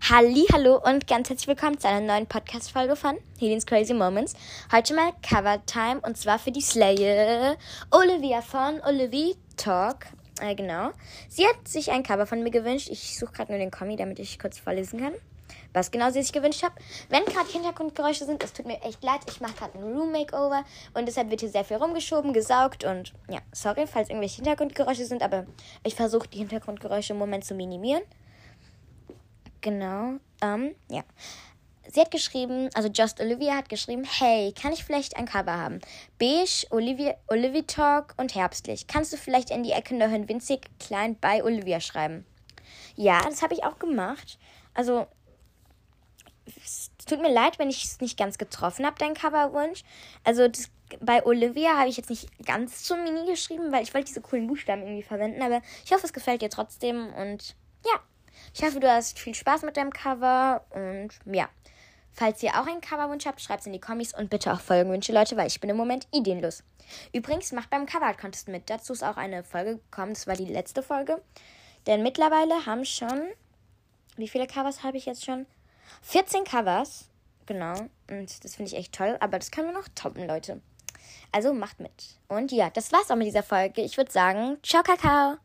Halli, hallo und ganz herzlich willkommen zu einer neuen Podcast-Folge von Helen's Crazy Moments. Heute mal Cover Time und zwar für die Slayer Olivia von Olivia Talk. Äh, genau. Sie hat sich ein Cover von mir gewünscht. Ich suche gerade nur den Kommi, damit ich kurz vorlesen kann, was genau sie sich gewünscht hat. Wenn gerade Hintergrundgeräusche sind, es tut mir echt leid. Ich mache gerade ein Room-Makeover und deshalb wird hier sehr viel rumgeschoben, gesaugt und ja, sorry, falls irgendwelche Hintergrundgeräusche sind, aber ich versuche die Hintergrundgeräusche im Moment zu minimieren. Genau. Ähm, ja. Sie hat geschrieben, also Just Olivia hat geschrieben, hey, kann ich vielleicht ein Cover haben? Beige, Olivia, Olivia Talk und herbstlich. Kannst du vielleicht in die Ecke noch ein winzig klein bei Olivia schreiben? Ja, das habe ich auch gemacht. Also, es tut mir leid, wenn ich es nicht ganz getroffen habe, dein Coverwunsch. Also, das, bei Olivia habe ich jetzt nicht ganz zum Mini geschrieben, weil ich wollte diese coolen Buchstaben irgendwie verwenden. Aber ich hoffe, es gefällt dir trotzdem und. Ich hoffe, du hast viel Spaß mit deinem Cover und ja. Falls ihr auch einen Coverwunsch habt, schreibt es in die Kommis und bitte auch Folgenwünsche, Leute, weil ich bin im Moment ideenlos. Übrigens, macht beim Cover Art Contest mit. Dazu ist auch eine Folge gekommen, das war die letzte Folge. Denn mittlerweile haben schon, wie viele Covers habe ich jetzt schon? 14 Covers, genau. Und das finde ich echt toll, aber das können wir noch toppen, Leute. Also macht mit. Und ja, das war's auch mit dieser Folge. Ich würde sagen, ciao, Kakao.